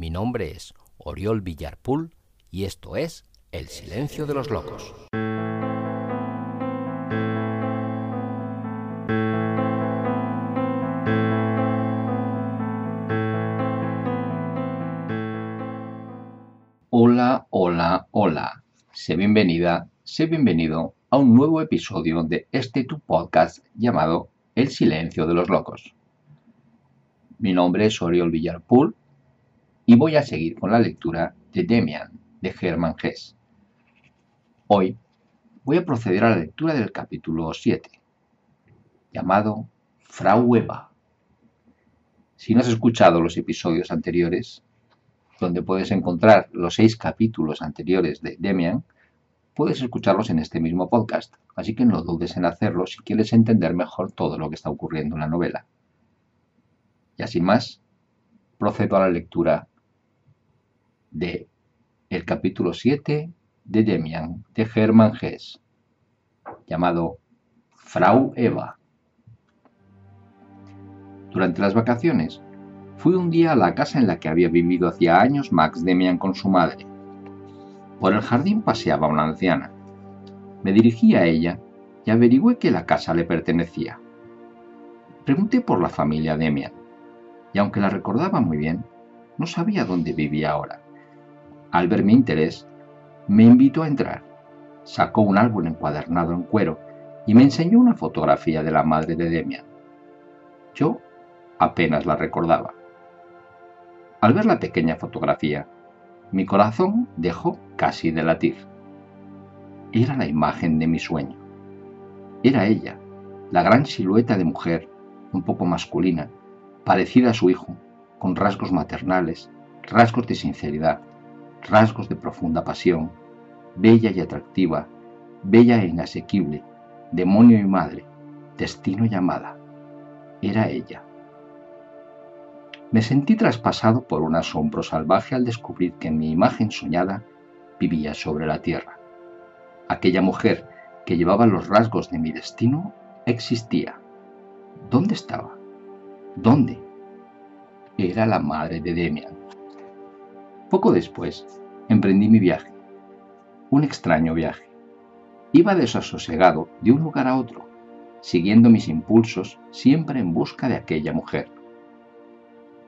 Mi nombre es Oriol Villarpool y esto es El Silencio de los Locos. Hola, hola, hola. Sé bienvenida, sé bienvenido a un nuevo episodio de este tu podcast llamado El Silencio de los Locos. Mi nombre es Oriol Villarpool y voy a seguir con la lectura de Demian de Hermann Hesse. Hoy voy a proceder a la lectura del capítulo 7, llamado Frau Eva. Si no has escuchado los episodios anteriores, donde puedes encontrar los seis capítulos anteriores de Demian, puedes escucharlos en este mismo podcast, así que no dudes en hacerlo si quieres entender mejor todo lo que está ocurriendo en la novela. Y así más, procedo a la lectura de el capítulo 7 de Demian de Hermann Hesse, llamado Frau Eva. Durante las vacaciones, fui un día a la casa en la que había vivido hacía años Max Demian con su madre. Por el jardín paseaba una anciana. Me dirigí a ella y averigüé que la casa le pertenecía. Pregunté por la familia Demian, y aunque la recordaba muy bien, no sabía dónde vivía ahora. Al ver mi interés, me invitó a entrar. Sacó un álbum encuadernado en cuero y me enseñó una fotografía de la madre de Demian. Yo apenas la recordaba. Al ver la pequeña fotografía, mi corazón dejó casi de latir. Era la imagen de mi sueño. Era ella, la gran silueta de mujer, un poco masculina, parecida a su hijo, con rasgos maternales, rasgos de sinceridad, rasgos de profunda pasión, bella y atractiva, bella e inasequible, demonio y madre, destino y amada. Era ella. Me sentí traspasado por un asombro salvaje al descubrir que mi imagen soñada vivía sobre la tierra. Aquella mujer que llevaba los rasgos de mi destino existía. ¿Dónde estaba? ¿Dónde? Era la madre de Demian. Poco después, emprendí mi viaje. Un extraño viaje. Iba desasosegado de un lugar a otro, siguiendo mis impulsos siempre en busca de aquella mujer.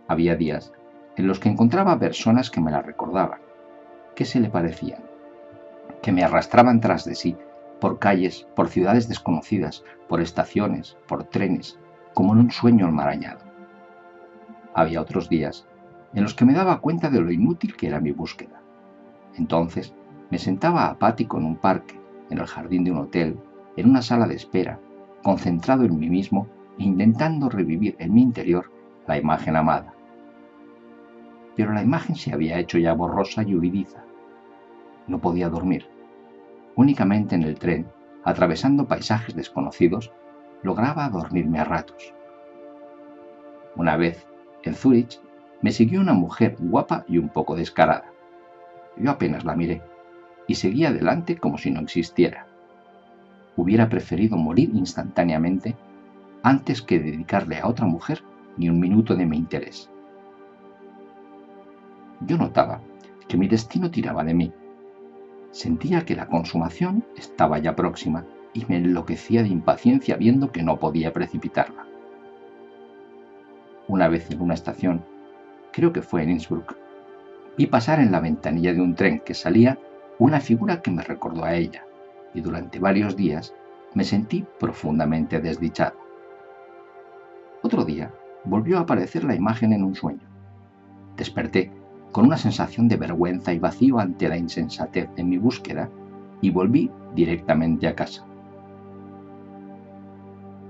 Había días en los que encontraba personas que me la recordaban, que se le parecían, que me arrastraban tras de sí por calles, por ciudades desconocidas, por estaciones, por trenes, como en un sueño enmarañado. Había otros días en los que me daba cuenta de lo inútil que era mi búsqueda. Entonces me sentaba apático en un parque, en el jardín de un hotel, en una sala de espera, concentrado en mí mismo e intentando revivir en mi interior la imagen amada. Pero la imagen se había hecho ya borrosa y huidiza. No podía dormir. Únicamente en el tren, atravesando paisajes desconocidos, lograba dormirme a ratos. Una vez, en Zúrich, me siguió una mujer guapa y un poco descarada. Yo apenas la miré y seguí adelante como si no existiera. Hubiera preferido morir instantáneamente antes que dedicarle a otra mujer ni un minuto de mi interés. Yo notaba que mi destino tiraba de mí. Sentía que la consumación estaba ya próxima y me enloquecía de impaciencia viendo que no podía precipitarla. Una vez en una estación creo que fue en Innsbruck, vi pasar en la ventanilla de un tren que salía una figura que me recordó a ella, y durante varios días me sentí profundamente desdichado. Otro día volvió a aparecer la imagen en un sueño. Desperté con una sensación de vergüenza y vacío ante la insensatez de mi búsqueda y volví directamente a casa.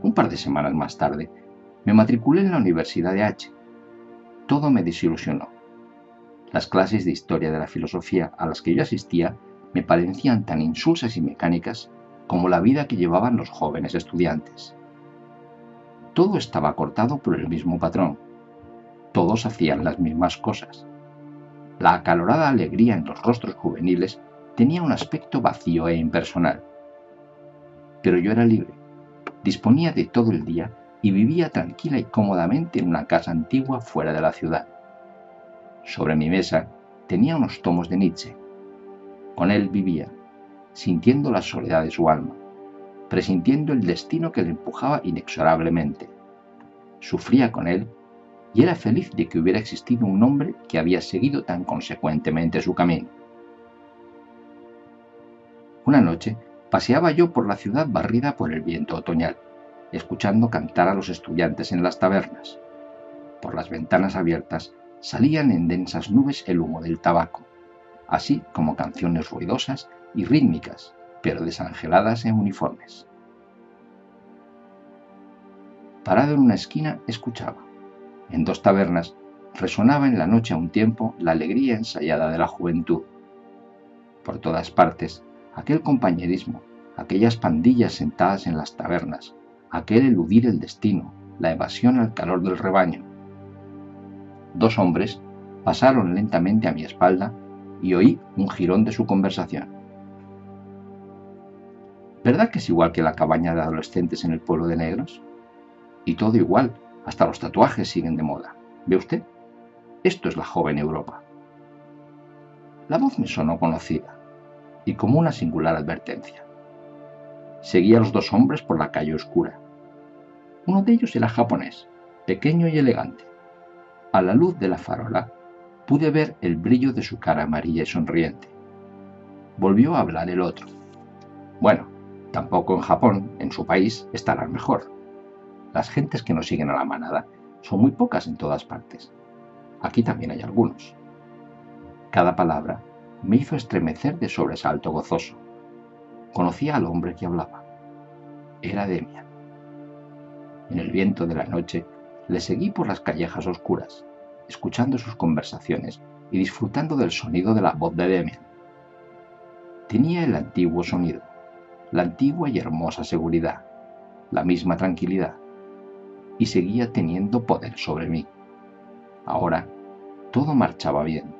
Un par de semanas más tarde, me matriculé en la Universidad de H todo me desilusionó. Las clases de historia de la filosofía a las que yo asistía me parecían tan insulsas y mecánicas como la vida que llevaban los jóvenes estudiantes. Todo estaba cortado por el mismo patrón. Todos hacían las mismas cosas. La acalorada alegría en los rostros juveniles tenía un aspecto vacío e impersonal. Pero yo era libre, disponía de todo el día y vivía tranquila y cómodamente en una casa antigua fuera de la ciudad. Sobre mi mesa tenía unos tomos de Nietzsche. Con él vivía, sintiendo la soledad de su alma, presintiendo el destino que le empujaba inexorablemente. Sufría con él y era feliz de que hubiera existido un hombre que había seguido tan consecuentemente su camino. Una noche paseaba yo por la ciudad barrida por el viento otoñal, escuchando cantar a los estudiantes en las tabernas. Por las ventanas abiertas salían en densas nubes el humo del tabaco, así como canciones ruidosas y rítmicas, pero desangeladas en uniformes. Parado en una esquina, escuchaba. En dos tabernas resonaba en la noche a un tiempo la alegría ensayada de la juventud. Por todas partes, aquel compañerismo, aquellas pandillas sentadas en las tabernas, aquel eludir el destino, la evasión al calor del rebaño, dos hombres pasaron lentamente a mi espalda y oí un jirón de su conversación. ¿Verdad que es igual que la cabaña de adolescentes en el pueblo de negros? Y todo igual, hasta los tatuajes siguen de moda. ¿Ve usted? Esto es la joven Europa. La voz me sonó conocida y como una singular advertencia. Seguía a los dos hombres por la calle oscura. Uno de ellos era japonés, pequeño y elegante a la luz de la farola pude ver el brillo de su cara amarilla y sonriente. Volvió a hablar el otro. Bueno, tampoco en Japón, en su país, estarán mejor. Las gentes que nos siguen a la manada son muy pocas en todas partes. Aquí también hay algunos. Cada palabra me hizo estremecer de sobresalto gozoso. Conocía al hombre que hablaba. Era Demian. En el viento de la noche le seguí por las callejas oscuras, escuchando sus conversaciones y disfrutando del sonido de la voz de Demian. Tenía el antiguo sonido, la antigua y hermosa seguridad, la misma tranquilidad, y seguía teniendo poder sobre mí. Ahora todo marchaba bien.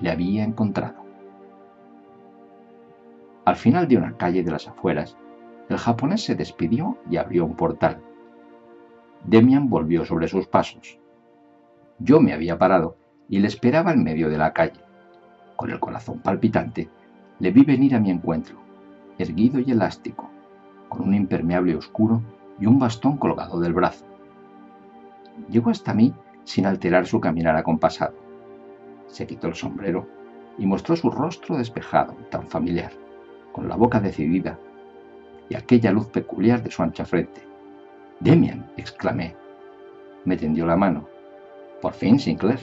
Le había encontrado. Al final de una calle de las afueras, el japonés se despidió y abrió un portal. Demian volvió sobre sus pasos. Yo me había parado y le esperaba en medio de la calle. Con el corazón palpitante, le vi venir a mi encuentro, erguido y elástico, con un impermeable oscuro y un bastón colgado del brazo. Llegó hasta mí sin alterar su caminar acompasado. Se quitó el sombrero y mostró su rostro despejado, tan familiar, con la boca decidida y aquella luz peculiar de su ancha frente. Demian, exclamé. Me tendió la mano. Por fin, Sinclair.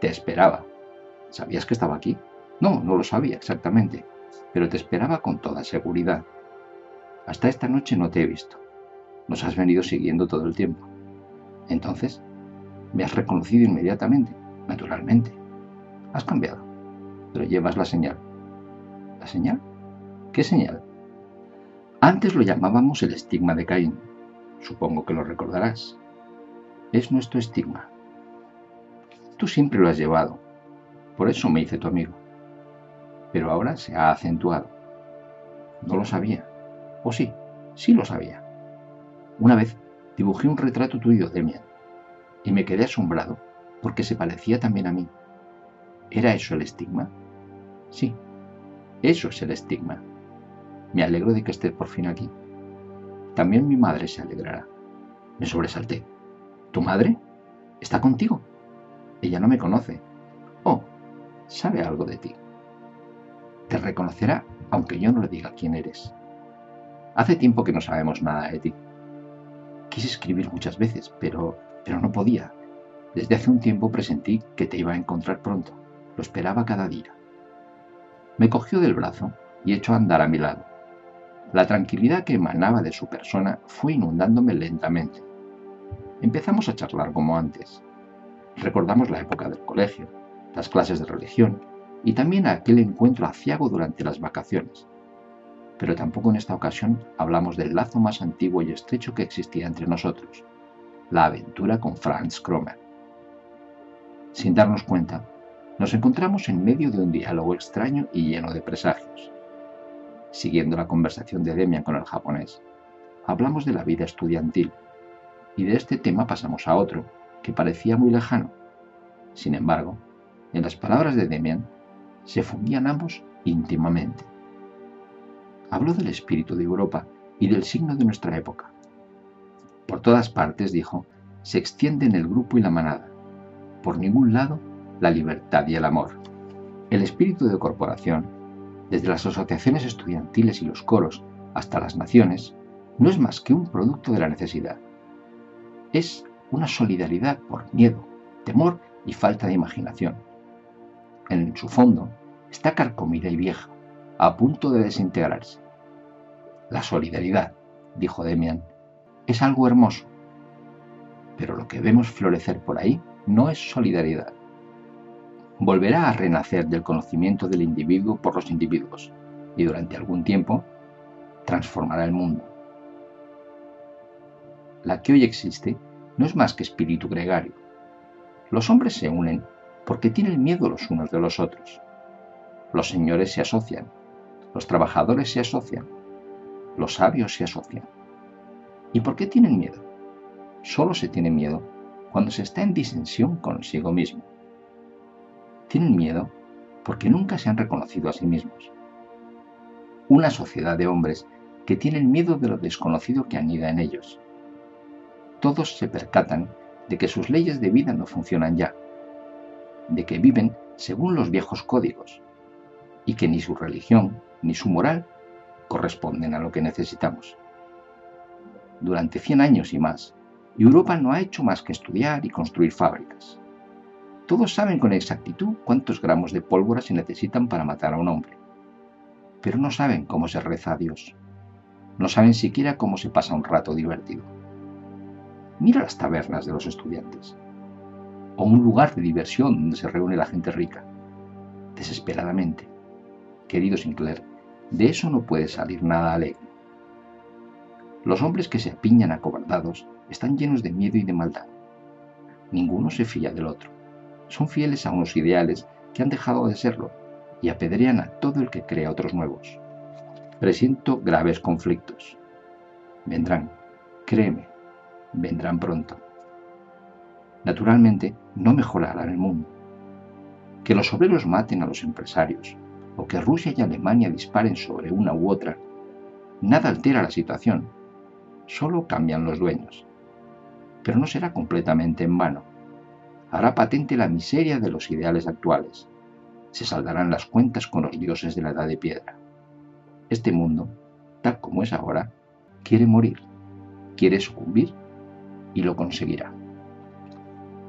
Te esperaba. ¿Sabías que estaba aquí? No, no lo sabía exactamente, pero te esperaba con toda seguridad. Hasta esta noche no te he visto. Nos has venido siguiendo todo el tiempo. Entonces, me has reconocido inmediatamente, naturalmente. Has cambiado, pero llevas la señal. ¿La señal? ¿Qué señal? Antes lo llamábamos el estigma de Caín. Supongo que lo recordarás. Es nuestro estigma. Tú siempre lo has llevado. Por eso me hice tu amigo. Pero ahora se ha acentuado. No lo sabía. O sí, sí lo sabía. Una vez dibujé un retrato tuyo, Demian, y me quedé asombrado porque se parecía también a mí. ¿Era eso el estigma? Sí, eso es el estigma. Me alegro de que estés por fin aquí. También mi madre se alegrará. Me sobresalté. ¿Tu madre? ¿Está contigo? Ella no me conoce. Oh, sabe algo de ti. Te reconocerá aunque yo no le diga quién eres. Hace tiempo que no sabemos nada de ti. Quise escribir muchas veces, pero, pero no podía. Desde hace un tiempo presentí que te iba a encontrar pronto. Lo esperaba cada día. Me cogió del brazo y echó a andar a mi lado. La tranquilidad que emanaba de su persona fue inundándome lentamente. Empezamos a charlar como antes. Recordamos la época del colegio, las clases de religión y también aquel encuentro aciago durante las vacaciones. Pero tampoco en esta ocasión hablamos del lazo más antiguo y estrecho que existía entre nosotros, la aventura con Franz Kromer. Sin darnos cuenta, nos encontramos en medio de un diálogo extraño y lleno de presagios siguiendo la conversación de Demian con el japonés. Hablamos de la vida estudiantil y de este tema pasamos a otro, que parecía muy lejano. Sin embargo, En las palabras de Demian se fundían ambos íntimamente. Habló del espíritu de Europa y del signo de nuestra época. Por todas partes, dijo, se extienden el grupo y la manada. Por ningún lado, la libertad y el amor. El espíritu de corporación, desde las asociaciones estudiantiles y los coros hasta las naciones, no es más que un producto de la necesidad. Es una solidaridad por miedo, temor y falta de imaginación. En su fondo está carcomida y vieja, a punto de desintegrarse. La solidaridad, dijo Demian, es algo hermoso, pero lo que vemos florecer por ahí no es solidaridad. Volverá a renacer del conocimiento del individuo por los individuos y durante algún tiempo transformará el mundo. La que hoy existe no es más que espíritu gregario. Los hombres se unen porque tienen miedo los unos de los otros. Los señores se asocian, los trabajadores se asocian, los sabios se asocian. ¿Y por qué tienen miedo? Solo se tiene miedo cuando se está en disensión consigo mismo. Tienen miedo porque nunca se han reconocido a sí mismos. Una sociedad de hombres que tienen miedo de lo desconocido que anida en ellos. Todos se percatan de que sus leyes de vida no funcionan ya, de que viven según los viejos códigos y que ni su religión ni su moral corresponden a lo que necesitamos. Durante 100 años y más, Europa no ha hecho más que estudiar y construir fábricas. Todos saben con exactitud cuántos gramos de pólvora se necesitan para matar a un hombre, pero no saben cómo se reza a Dios. No saben siquiera cómo se pasa un rato divertido. Mira las tabernas de los estudiantes o un lugar de diversión donde se reúne la gente rica. Desesperadamente. Querido Sinclair, de eso no puede salir nada alegre. Los hombres que se apiñan acobardados están llenos de miedo y de maldad. Ninguno se fía del otro. Son fieles a unos ideales que han dejado de serlo y apedrean a todo el que crea otros nuevos. Presiento graves conflictos. Vendrán, créeme, vendrán pronto naturalmente no mejorará el mundo. Que los obreros maten a los empresarios o que Rusia y Alemania disparen sobre una u otra, nada altera la situación, solo cambian los dueños. Pero no será completamente en vano. Hará patente la miseria de los ideales actuales. Se saldarán las cuentas con los dioses de la edad de piedra. Este mundo, tal como es ahora, quiere morir, quiere sucumbir y lo conseguirá.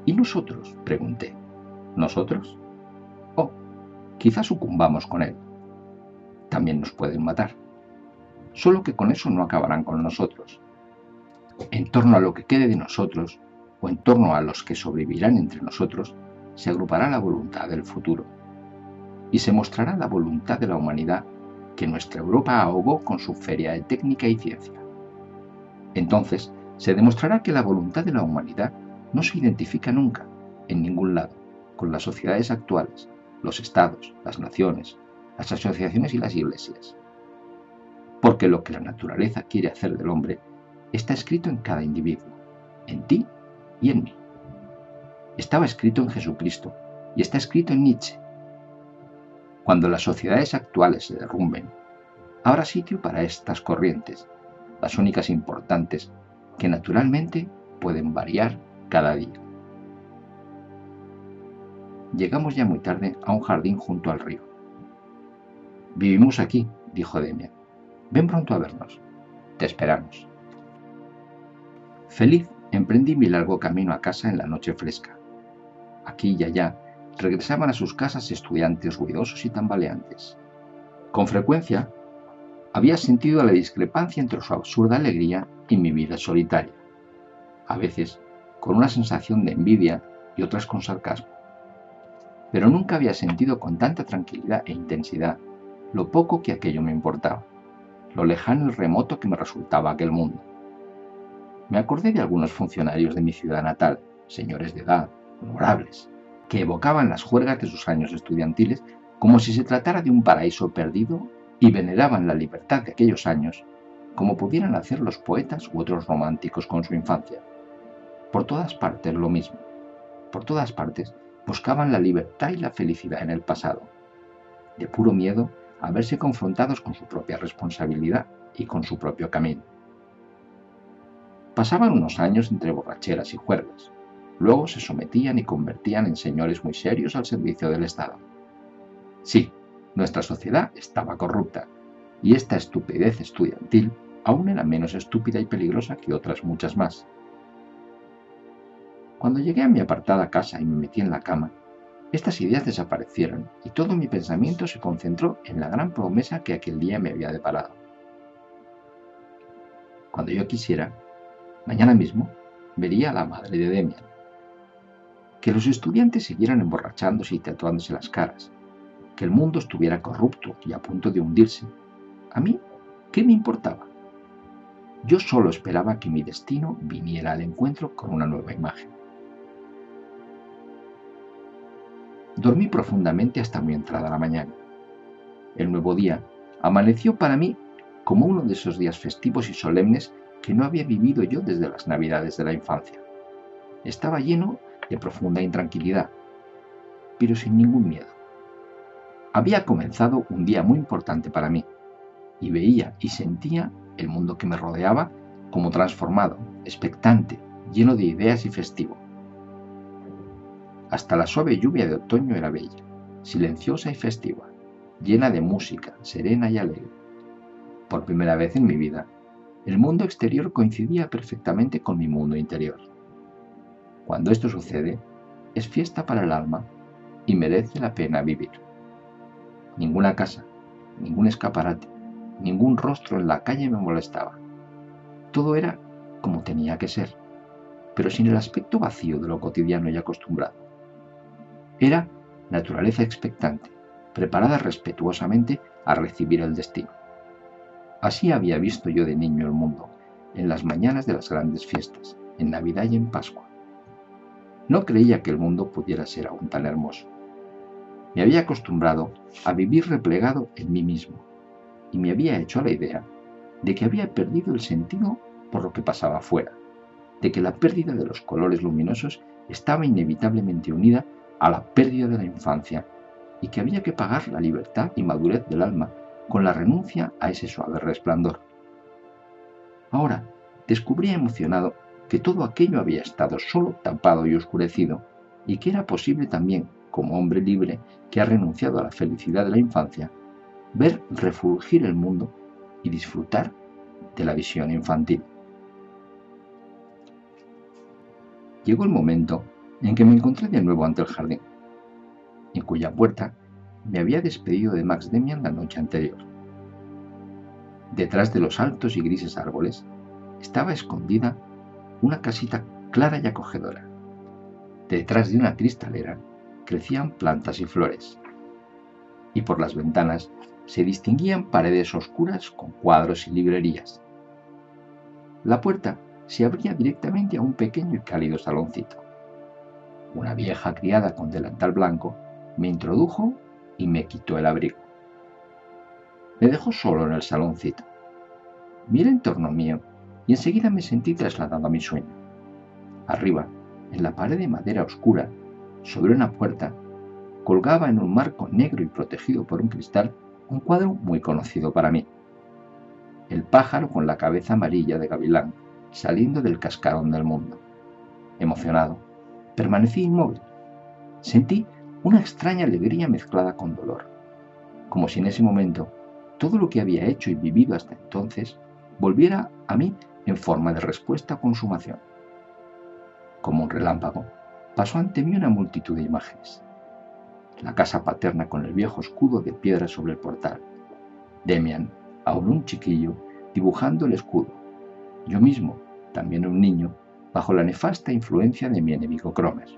¿Y nosotros? pregunté. ¿Nosotros? Oh, quizás sucumbamos con él. También nos pueden matar. Solo que con eso no acabarán con nosotros. En torno a lo que quede de nosotros, o en torno a los que sobrevivirán entre nosotros, se agrupará la voluntad del futuro. Y se mostrará la voluntad de la humanidad que nuestra Europa ahogó con su feria de técnica y ciencia. Entonces, se demostrará que la voluntad de la humanidad no se identifica nunca, en ningún lado, con las sociedades actuales, los estados, las naciones, las asociaciones y las iglesias. Porque lo que la naturaleza quiere hacer del hombre está escrito en cada individuo, en ti y en mí. Estaba escrito en Jesucristo y está escrito en Nietzsche. Cuando las sociedades actuales se derrumben, habrá sitio para estas corrientes, las únicas importantes que naturalmente pueden variar cada día. Llegamos ya muy tarde a un jardín junto al río. Vivimos aquí, dijo Demian. Ven pronto a vernos. Te esperamos. Feliz emprendí mi largo camino a casa en la noche fresca. Aquí y allá regresaban a sus casas estudiantes ruidosos y tambaleantes. Con frecuencia había sentido la discrepancia entre su absurda alegría y mi vida solitaria. A veces con una sensación de envidia y otras con sarcasmo. Pero nunca había sentido con tanta tranquilidad e intensidad lo poco que aquello me importaba, lo lejano y remoto que me resultaba aquel mundo. Me acordé de algunos funcionarios de mi ciudad natal, señores de edad, honorables, que evocaban las juergas de sus años estudiantiles como si se tratara de un paraíso perdido y veneraban la libertad de aquellos años como pudieran hacer los poetas u otros románticos con su infancia. Por todas partes lo mismo. Por todas partes buscaban la libertad y la felicidad en el pasado, de puro miedo a verse confrontados con su propia responsabilidad y con su propio camino. Pasaban unos años entre borracheras y juergas, luego se sometían y convertían en señores muy serios al servicio del Estado. Sí, nuestra sociedad estaba corrupta, y esta estupidez estudiantil aún era menos estúpida y peligrosa que otras muchas más. Cuando llegué a mi apartada casa y me metí en la cama, estas ideas desaparecieron y todo mi pensamiento se concentró en la gran promesa que aquel día me había deparado. Cuando yo quisiera, mañana mismo, vería a la madre de Demian. Que los estudiantes siguieran emborrachándose y tatuándose las caras, que el mundo estuviera corrupto y a punto de hundirse, a mí, ¿qué me importaba? Yo solo esperaba que mi destino viniera al encuentro con una nueva imagen. Dormí profundamente hasta muy entrada la mañana. El nuevo día amaneció para mí como uno de esos días festivos y solemnes que no había vivido yo desde las navidades de la infancia. Estaba lleno de profunda intranquilidad, pero sin ningún miedo. Había comenzado un día muy importante para mí, y veía y sentía el mundo que me rodeaba como transformado, expectante, lleno de ideas y festivo. Hasta la suave lluvia de otoño era bella, silenciosa y festiva, llena de música, serena y alegre. Por primera vez en mi vida, el mundo exterior coincidía perfectamente con mi mundo interior. Cuando esto sucede, es fiesta para el alma y merece la pena vivir. Ninguna casa, ningún escaparate, ningún rostro en la calle me molestaba. Todo era como tenía que ser, pero sin el aspecto vacío de lo cotidiano y acostumbrado. Era naturaleza expectante, preparada respetuosamente a recibir el destino. Así había visto yo de niño el mundo, en las mañanas de las grandes fiestas, en Navidad y en Pascua. No creía que el mundo pudiera ser aún tan hermoso. Me había acostumbrado a vivir replegado en mí mismo, y me había hecho la idea de que había perdido el sentido por lo que pasaba afuera, de que la pérdida de los colores luminosos estaba inevitablemente unida a la pérdida de la infancia y que había que pagar la libertad y madurez del alma con la renuncia a ese suave resplandor. Ahora descubría emocionado que todo aquello había estado solo tapado y oscurecido y que era posible también, como hombre libre que ha renunciado a la felicidad de la infancia, ver refulgir el mundo y disfrutar de la visión infantil. Llegó el momento en que me encontré de nuevo ante el jardín, en cuya puerta me había despedido de Max Demian la noche anterior. Detrás de los altos y grises árboles estaba escondida una casita clara y acogedora. Detrás de una cristalera crecían plantas y flores. Y por las ventanas se distinguían paredes oscuras con cuadros y librerías. La puerta se abría directamente a un pequeño y cálido saloncito. Una vieja criada con delantal blanco me introdujo y me quitó el abrigo. Me dejó solo en el saloncito. Miré en torno mío y enseguida me sentí trasladado a mi sueño. Arriba, en la pared de madera oscura, sobre una puerta, colgaba en un marco negro y protegido por un cristal un cuadro muy conocido para mí. El pájaro con la cabeza amarilla de gavilán, saliendo del cascarón del mundo. Emocionado, permanecí inmóvil. Sentí una extraña alegría mezclada con dolor, como si en ese momento todo lo que había hecho y vivido hasta entonces volviera a mí en forma de respuesta a consumación. Como un relámpago, pasó ante mí una multitud de imágenes la casa paterna con el viejo escudo de piedra sobre el portal. Demian, aún un chiquillo, dibujando el escudo. Yo mismo, también un niño, bajo la nefasta influencia de mi enemigo Cromes.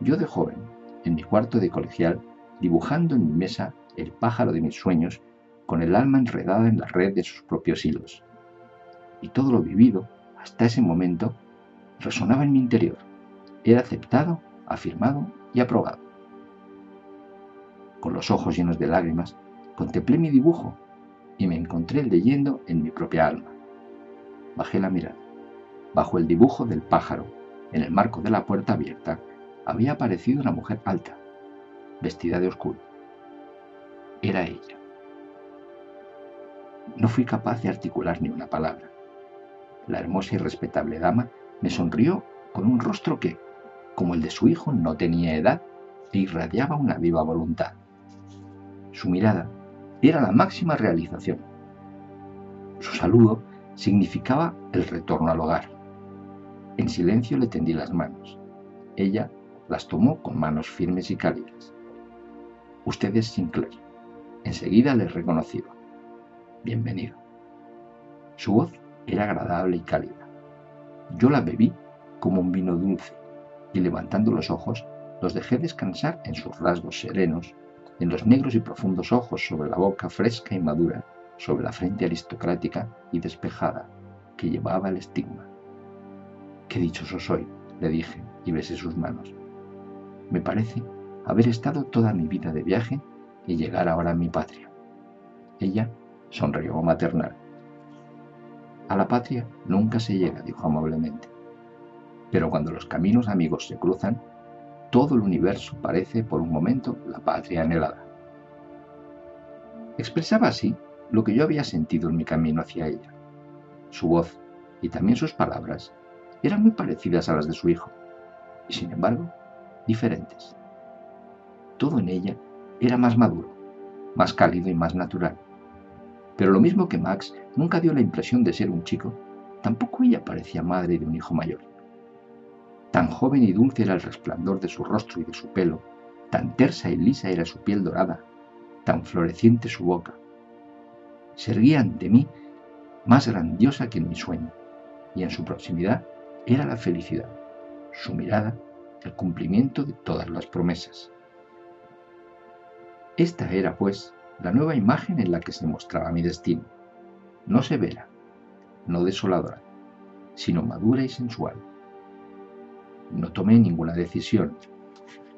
Yo de joven, en mi cuarto de colegial, dibujando en mi mesa el pájaro de mis sueños, con el alma enredada en la red de sus propios hilos. Y todo lo vivido, hasta ese momento, resonaba en mi interior. Era aceptado, afirmado y aprobado con los ojos llenos de lágrimas, contemplé mi dibujo y me encontré leyendo en mi propia alma. Bajé la mirada. Bajo el dibujo del pájaro, en el marco de la puerta abierta, había aparecido una mujer alta, vestida de oscuro. Era ella. No fui capaz de articular ni una palabra. La hermosa y respetable dama me sonrió con un rostro que, como el de su hijo, no tenía edad e irradiaba una viva voluntad. Su mirada era la máxima realización. Su saludo significaba el retorno al hogar. En silencio le tendí las manos. Ella las tomó con manos firmes y cálidas. Usted es Sinclair. Enseguida le reconoció. Bienvenido. Su voz era agradable y cálida. Yo la bebí como un vino dulce y levantando los ojos los dejé descansar en sus rasgos serenos, en los negros y profundos ojos sobre la boca fresca y madura, sobre la frente aristocrática y despejada que llevaba el estigma. Qué dichoso soy, le dije y besé sus manos. Me parece haber estado toda mi vida de viaje y llegar ahora a mi patria. Ella sonrió maternal. A la patria nunca se llega, dijo amablemente. Pero cuando los caminos amigos se cruzan, todo el universo parece por un momento la patria anhelada. Expresaba así lo que yo había sentido en mi camino hacia ella. Su voz y también sus palabras eran muy parecidas a las de su hijo, y sin embargo, diferentes. Todo en ella era más maduro, más cálido y más natural. Pero lo mismo que Max nunca dio la impresión de ser un chico, tampoco ella parecía madre de un hijo mayor. Tan joven y dulce era el resplandor de su rostro y de su pelo, tan tersa y lisa era su piel dorada, tan floreciente su boca. Se erguía ante mí más grandiosa que en mi sueño, y en su proximidad era la felicidad, su mirada el cumplimiento de todas las promesas. Esta era, pues, la nueva imagen en la que se mostraba mi destino, no severa, no desoladora, sino madura y sensual. No tomé ninguna decisión,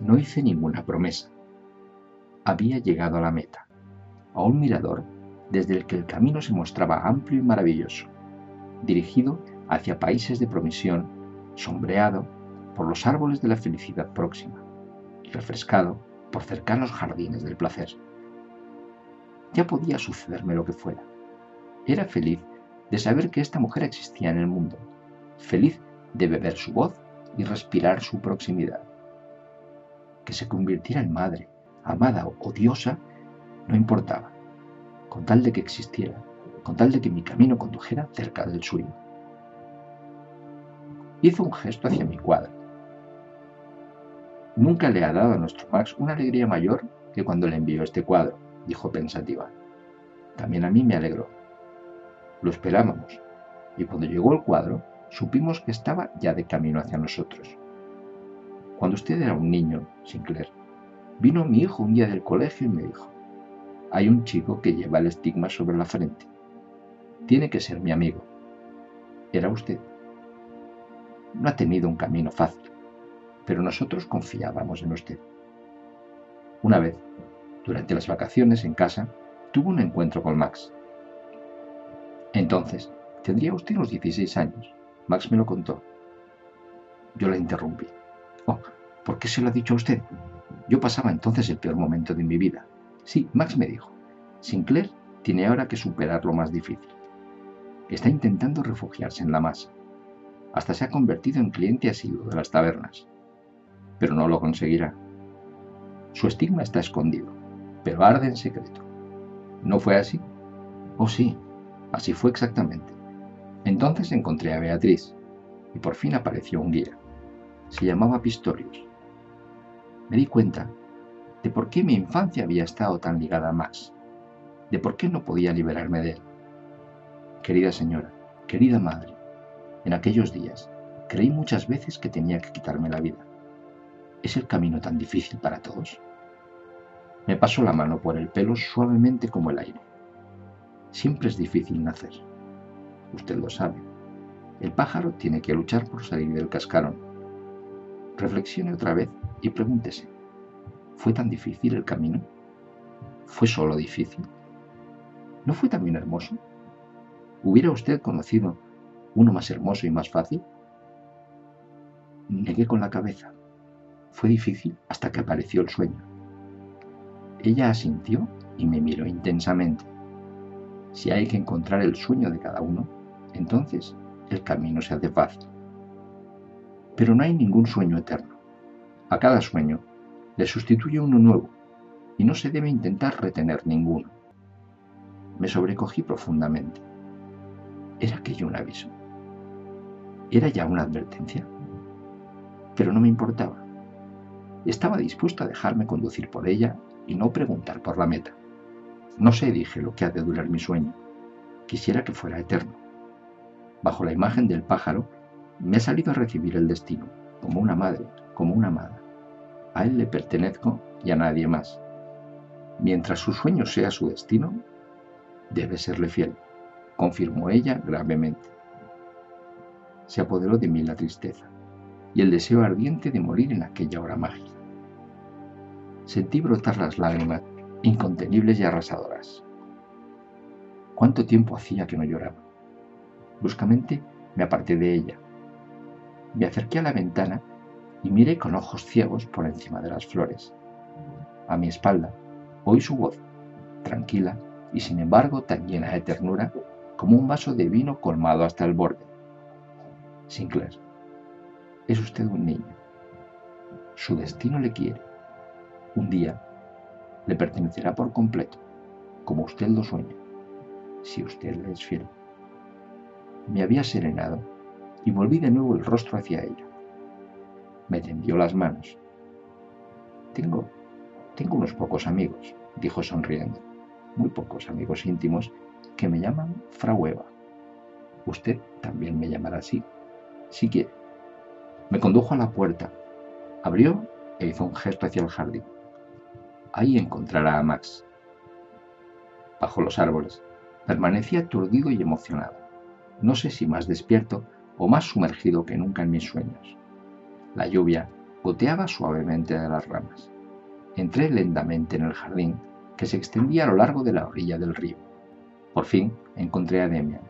no hice ninguna promesa. Había llegado a la meta, a un mirador desde el que el camino se mostraba amplio y maravilloso, dirigido hacia países de promisión, sombreado por los árboles de la felicidad próxima, refrescado por cercanos jardines del placer. Ya podía sucederme lo que fuera. Era feliz de saber que esta mujer existía en el mundo, feliz de beber su voz y respirar su proximidad. Que se convirtiera en madre, amada o diosa, no importaba, con tal de que existiera, con tal de que mi camino condujera cerca del suyo. Hizo un gesto hacia mi cuadro. Nunca le ha dado a nuestro Max una alegría mayor que cuando le envió este cuadro, dijo pensativa. También a mí me alegró. Lo esperábamos, y cuando llegó el cuadro, supimos que estaba ya de camino hacia nosotros. Cuando usted era un niño, Sinclair, vino mi hijo un día del colegio y me dijo, hay un chico que lleva el estigma sobre la frente. Tiene que ser mi amigo. Era usted. No ha tenido un camino fácil, pero nosotros confiábamos en usted. Una vez, durante las vacaciones en casa, tuvo un encuentro con Max. Entonces, tendría usted unos 16 años. Max me lo contó. Yo la interrumpí. Oh, ¿por qué se lo ha dicho a usted? Yo pasaba entonces el peor momento de mi vida. Sí, Max me dijo. Sinclair tiene ahora que superar lo más difícil. Está intentando refugiarse en la masa. Hasta se ha convertido en cliente asiduo de las tabernas. Pero no lo conseguirá. Su estigma está escondido, pero arde en secreto. ¿No fue así? Oh sí, así fue exactamente. Entonces encontré a Beatriz y por fin apareció un guía. Se llamaba Pistorius. Me di cuenta de por qué mi infancia había estado tan ligada a Max, de por qué no podía liberarme de él. Querida señora, querida madre, en aquellos días creí muchas veces que tenía que quitarme la vida. ¿Es el camino tan difícil para todos? Me pasó la mano por el pelo suavemente como el aire. Siempre es difícil nacer usted lo sabe. El pájaro tiene que luchar por salir del cascarón. Reflexione otra vez y pregúntese, ¿fue tan difícil el camino? ¿Fue solo difícil? ¿No fue también hermoso? ¿Hubiera usted conocido uno más hermoso y más fácil? Negué con la cabeza. Fue difícil hasta que apareció el sueño. Ella asintió y me miró intensamente. Si hay que encontrar el sueño de cada uno, entonces el camino se hace fácil. Pero no hay ningún sueño eterno. A cada sueño le sustituye uno nuevo y no se debe intentar retener ninguno. Me sobrecogí profundamente. ¿Era aquello un aviso? ¿Era ya una advertencia? Pero no me importaba. Estaba dispuesto a dejarme conducir por ella y no preguntar por la meta. No sé, dije, lo que ha de durar mi sueño. Quisiera que fuera eterno. Bajo la imagen del pájaro, me ha salido a recibir el destino, como una madre, como una amada. A él le pertenezco y a nadie más. Mientras su sueño sea su destino, debe serle fiel, confirmó ella gravemente. Se apoderó de mí la tristeza y el deseo ardiente de morir en aquella hora mágica. Sentí brotar las lágrimas incontenibles y arrasadoras. ¿Cuánto tiempo hacía que no lloraba? Bruscamente me aparté de ella. Me acerqué a la ventana y miré con ojos ciegos por encima de las flores. A mi espalda oí su voz, tranquila y sin embargo tan llena de ternura como un vaso de vino colmado hasta el borde. Sinclair, es usted un niño. Su destino le quiere. Un día le pertenecerá por completo, como usted lo sueña, si usted le es fiel. Me había serenado y volví de nuevo el rostro hacia ella. Me tendió las manos. Tengo, tengo unos pocos amigos, dijo sonriendo, muy pocos amigos íntimos que me llaman Frau Eva. Usted también me llamará así, si quiere. Me condujo a la puerta, abrió e hizo un gesto hacia el jardín. Ahí encontrará a Max. Bajo los árboles, permanecía aturdido y emocionado. No sé si más despierto o más sumergido que nunca en mis sueños. La lluvia goteaba suavemente de las ramas. Entré lentamente en el jardín que se extendía a lo largo de la orilla del río. Por fin encontré a Demian.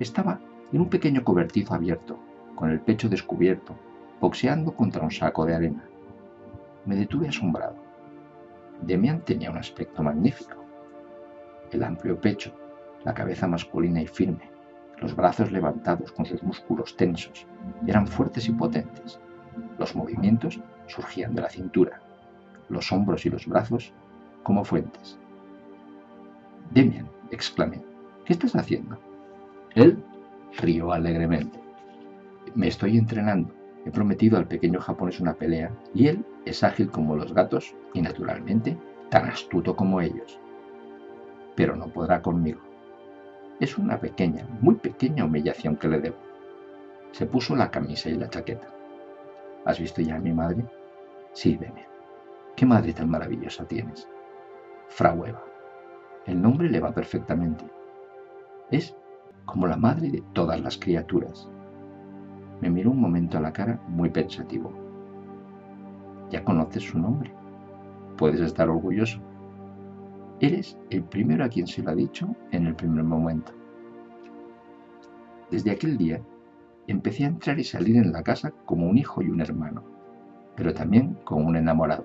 Estaba en un pequeño cobertizo abierto, con el pecho descubierto, boxeando contra un saco de arena. Me detuve asombrado. Demian tenía un aspecto magnífico. El amplio pecho, la cabeza masculina y firme, los brazos levantados con sus músculos tensos, eran fuertes y potentes. Los movimientos surgían de la cintura, los hombros y los brazos como fuentes. Demian, exclamé, ¿qué estás haciendo? Él rió alegremente. Me estoy entrenando. He prometido al pequeño japonés una pelea y él es ágil como los gatos y naturalmente tan astuto como ellos. Pero no podrá conmigo. Es una pequeña, muy pequeña humillación que le debo. Se puso la camisa y la chaqueta. ¿Has visto ya a mi madre? Sí, Demian. ¿Qué madre tan maravillosa tienes? Frau Eva. El nombre le va perfectamente. Es como la madre de todas las criaturas. Me miró un momento a la cara muy pensativo. Ya conoces su nombre. Puedes estar orgulloso. Eres el primero a quien se lo ha dicho en el primer momento. Desde aquel día empecé a entrar y salir en la casa como un hijo y un hermano, pero también como un enamorado.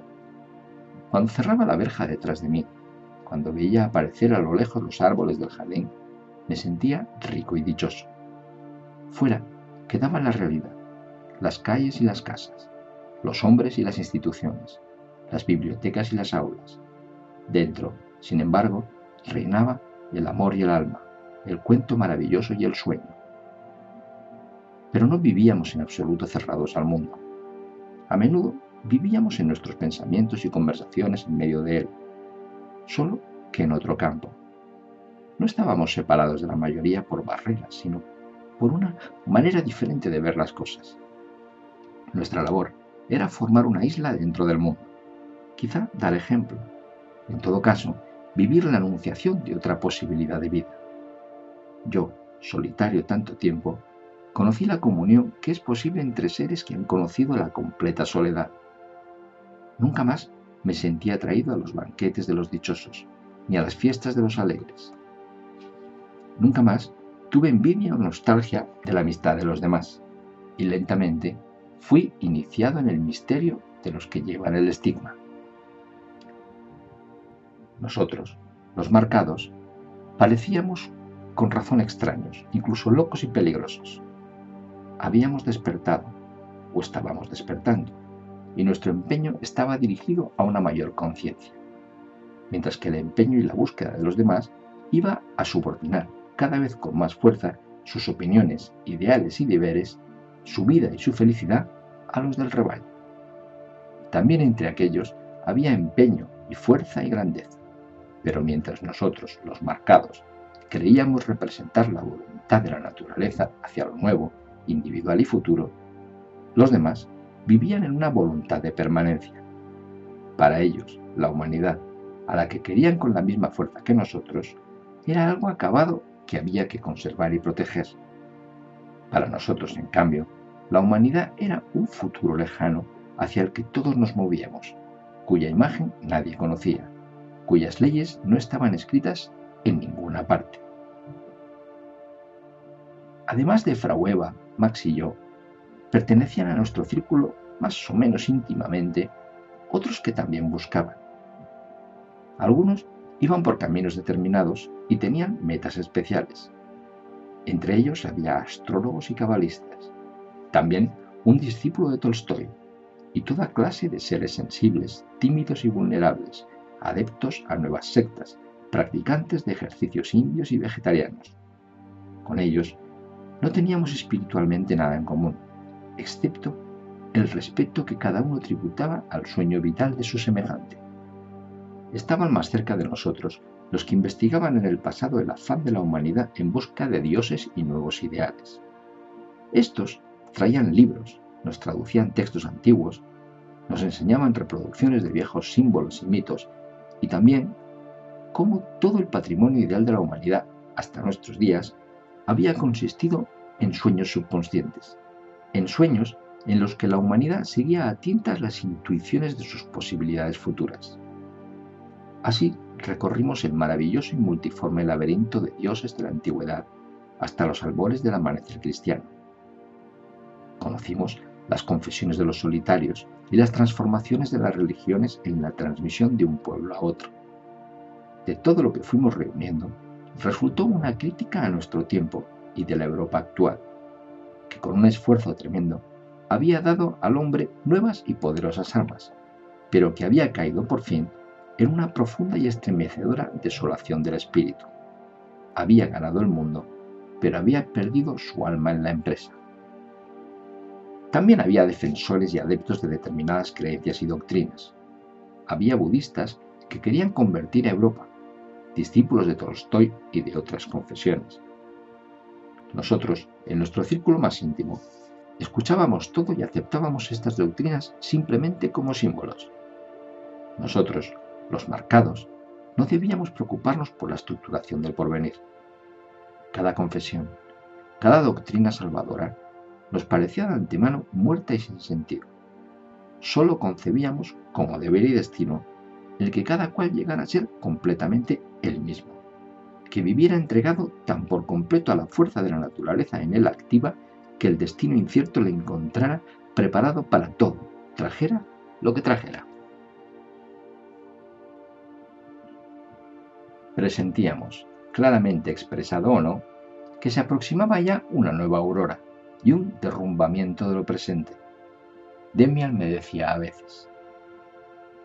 Cuando cerraba la verja detrás de mí, cuando veía aparecer a lo lejos los árboles del jardín, me sentía rico y dichoso. Fuera quedaba la realidad, las calles y las casas, los hombres y las instituciones, las bibliotecas y las aulas. Dentro, sin embargo, reinaba el amor y el alma, el cuento maravilloso y el sueño. Pero no vivíamos en absoluto cerrados al mundo. A menudo vivíamos en nuestros pensamientos y conversaciones en medio de él, solo que en otro campo. No estábamos separados de la mayoría por barreras, sino por una manera diferente de ver las cosas. Nuestra labor era formar una isla dentro del mundo, quizá dar ejemplo, en todo caso, vivir la anunciación de otra posibilidad de vida. Yo, solitario tanto tiempo, conocí la comunión que es posible entre seres que han conocido la completa soledad. Nunca más me sentí atraído a los banquetes de los dichosos, ni a las fiestas de los alegres. Nunca más tuve envidia o nostalgia de la amistad de los demás, y lentamente fui iniciado en el misterio de los que llevan el estigma. Nosotros, los marcados, parecíamos con razón extraños, incluso locos y peligrosos. Habíamos despertado, o estábamos despertando, y nuestro empeño estaba dirigido a una mayor conciencia, mientras que el empeño y la búsqueda de los demás iba a subordinar cada vez con más fuerza sus opiniones, ideales y deberes, su vida y su felicidad a los del rebaño. También entre aquellos había empeño y fuerza y grandeza, pero mientras nosotros, los marcados, creíamos representar la voluntad de la naturaleza hacia lo nuevo, individual y futuro, los demás vivían en una voluntad de permanencia. Para ellos, la humanidad, a la que querían con la misma fuerza que nosotros, era algo acabado que había que conservar y proteger. Para nosotros, en cambio, la humanidad era un futuro lejano hacia el que todos nos movíamos, cuya imagen nadie conocía, cuyas leyes no estaban escritas en ninguna parte. Además de Frau Eva, Max y yo, pertenecían a nuestro círculo más o menos íntimamente otros que también buscaban. Algunos iban por caminos determinados y tenían metas especiales. Entre ellos había astrólogos y cabalistas, también un discípulo de Tolstoy y toda clase de seres sensibles, tímidos y vulnerables, adeptos a nuevas sectas, practicantes de ejercicios indios y vegetarianos. Con ellos no teníamos espiritualmente nada en común, excepto el respeto que cada uno tributaba al sueño vital de su semejante. Estaban más cerca de nosotros los que investigaban en el pasado el afán de la humanidad en busca de dioses y nuevos ideales. Estos traían libros, nos traducían textos antiguos, nos enseñaban reproducciones de viejos símbolos y mitos, y también cómo todo el patrimonio ideal de la humanidad, hasta nuestros días, había consistido en sueños subconscientes, en sueños en los que la humanidad seguía a tintas las intuiciones de sus posibilidades futuras. Así recorrimos el maravilloso y multiforme laberinto de dioses de la antigüedad hasta los albores del amanecer cristiano. Conocimos las confesiones de los solitarios y las transformaciones de las religiones en la transmisión de un pueblo a otro. De todo lo que fuimos reuniendo, resultó una crítica a nuestro tiempo y de la Europa actual, que con un esfuerzo tremendo había dado al hombre nuevas y poderosas armas, pero que había caído por fin en una profunda y estremecedora desolación del espíritu. Había ganado el mundo, pero había perdido su alma en la empresa. También había defensores y adeptos de determinadas creencias y doctrinas. Había budistas que querían convertir a Europa, discípulos de Tolstoy y de otras confesiones. Nosotros, en nuestro círculo más íntimo, escuchábamos todo y aceptábamos estas doctrinas simplemente como símbolos. Nosotros, los marcados, no debíamos preocuparnos por la estructuración del porvenir. Cada confesión, cada doctrina salvadora, nos parecía de antemano muerta y sin sentido. Solo concebíamos como deber y destino el que cada cual llegara a ser completamente el mismo, que viviera entregado tan por completo a la fuerza de la naturaleza en él activa que el destino incierto le encontrara preparado para todo, trajera lo que trajera. Presentíamos, claramente expresado o no, que se aproximaba ya una nueva aurora y un derrumbamiento de lo presente. Demian me decía a veces,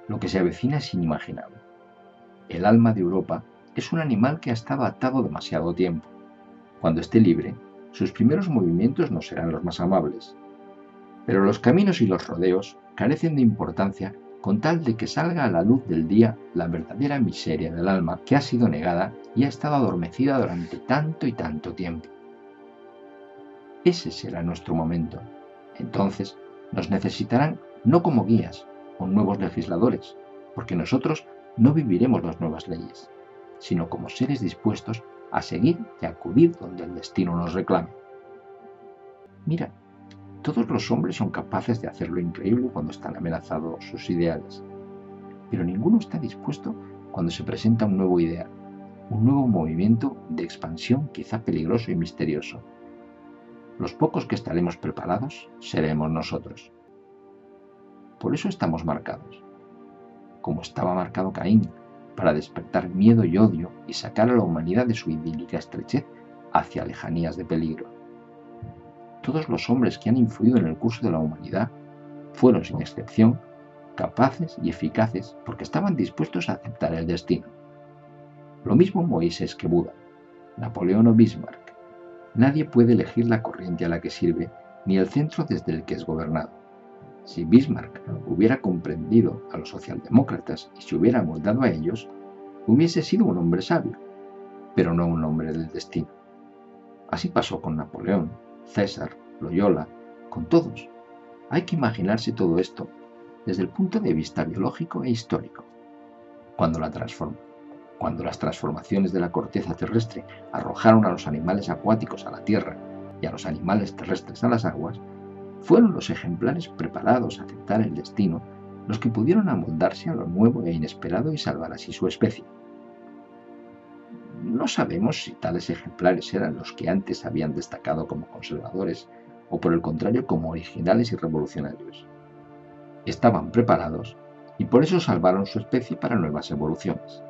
lo que se avecina es inimaginable. El alma de Europa es un animal que ha estado atado demasiado tiempo. Cuando esté libre, sus primeros movimientos no serán los más amables. Pero los caminos y los rodeos carecen de importancia con tal de que salga a la luz del día la verdadera miseria del alma que ha sido negada y ha estado adormecida durante tanto y tanto tiempo. Ese será nuestro momento. Entonces nos necesitarán no como guías o nuevos legisladores, porque nosotros no viviremos las nuevas leyes, sino como seres dispuestos a seguir y acudir donde el destino nos reclame. Mira, todos los hombres son capaces de hacer lo increíble cuando están amenazados sus ideales, pero ninguno está dispuesto cuando se presenta un nuevo ideal, un nuevo movimiento de expansión quizá peligroso y misterioso, los pocos que estaremos preparados seremos nosotros. Por eso estamos marcados. Como estaba marcado Caín, para despertar miedo y odio y sacar a la humanidad de su idílica estrechez hacia lejanías de peligro. Todos los hombres que han influido en el curso de la humanidad fueron, sin excepción, capaces y eficaces porque estaban dispuestos a aceptar el destino. Lo mismo Moisés que Buda, Napoleón o Bismarck. Nadie puede elegir la corriente a la que sirve ni el centro desde el que es gobernado. Si Bismarck hubiera comprendido a los socialdemócratas y se hubiera moldado a ellos, hubiese sido un hombre sabio, pero no un hombre del destino. Así pasó con Napoleón, César, Loyola, con todos. Hay que imaginarse todo esto desde el punto de vista biológico e histórico. Cuando, la cuando las transformaciones de la corteza terrestre arrojaron a los animales acuáticos a la tierra y a los animales terrestres a las aguas, fueron los ejemplares preparados a aceptar el destino los que pudieron amoldarse a lo nuevo e inesperado y salvar así su especie. No sabemos si tales ejemplares eran los que antes habían destacado como conservadores o por el contrario como originales y revolucionarios. Estaban preparados y por eso salvaron su especie para nuevas evoluciones.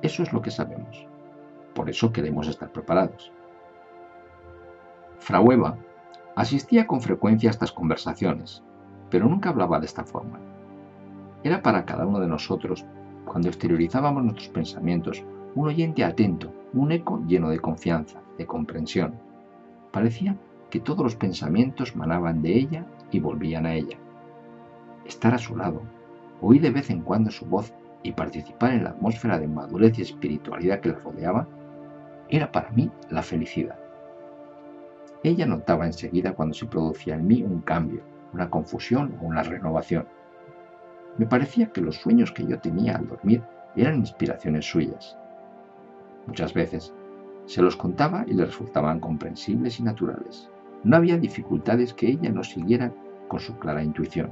Eso es lo que sabemos. Por eso queremos estar preparados. Fraueva Asistía con frecuencia a estas conversaciones, pero nunca hablaba de esta forma. Era para cada uno de nosotros, cuando exteriorizábamos nuestros pensamientos, un oyente atento, un eco lleno de confianza, de comprensión. Parecía que todos los pensamientos manaban de ella y volvían a ella. Estar a su lado, oír de vez en cuando su voz y participar en la atmósfera de madurez y espiritualidad que la rodeaba, era para mí la felicidad. Ella notaba enseguida cuando se producía en mí un cambio, una confusión o una renovación. Me parecía que los sueños que yo tenía al dormir eran inspiraciones suyas. Muchas veces se los contaba y le resultaban comprensibles y naturales. No había dificultades que ella no siguiera con su clara intuición.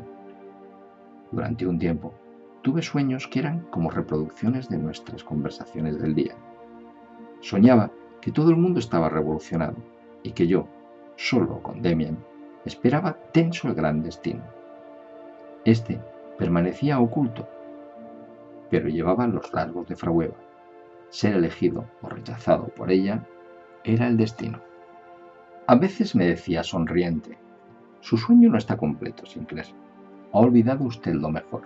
Durante un tiempo tuve sueños que eran como reproducciones de nuestras conversaciones del día. Soñaba que todo el mundo estaba revolucionado y que yo, solo con Demian, esperaba tenso el gran destino. Este permanecía oculto, pero llevaba los rasgos de Fraueva. Ser elegido o rechazado por ella era el destino. A veces me decía sonriente, su sueño no está completo, Sinclair. Ha olvidado usted lo mejor.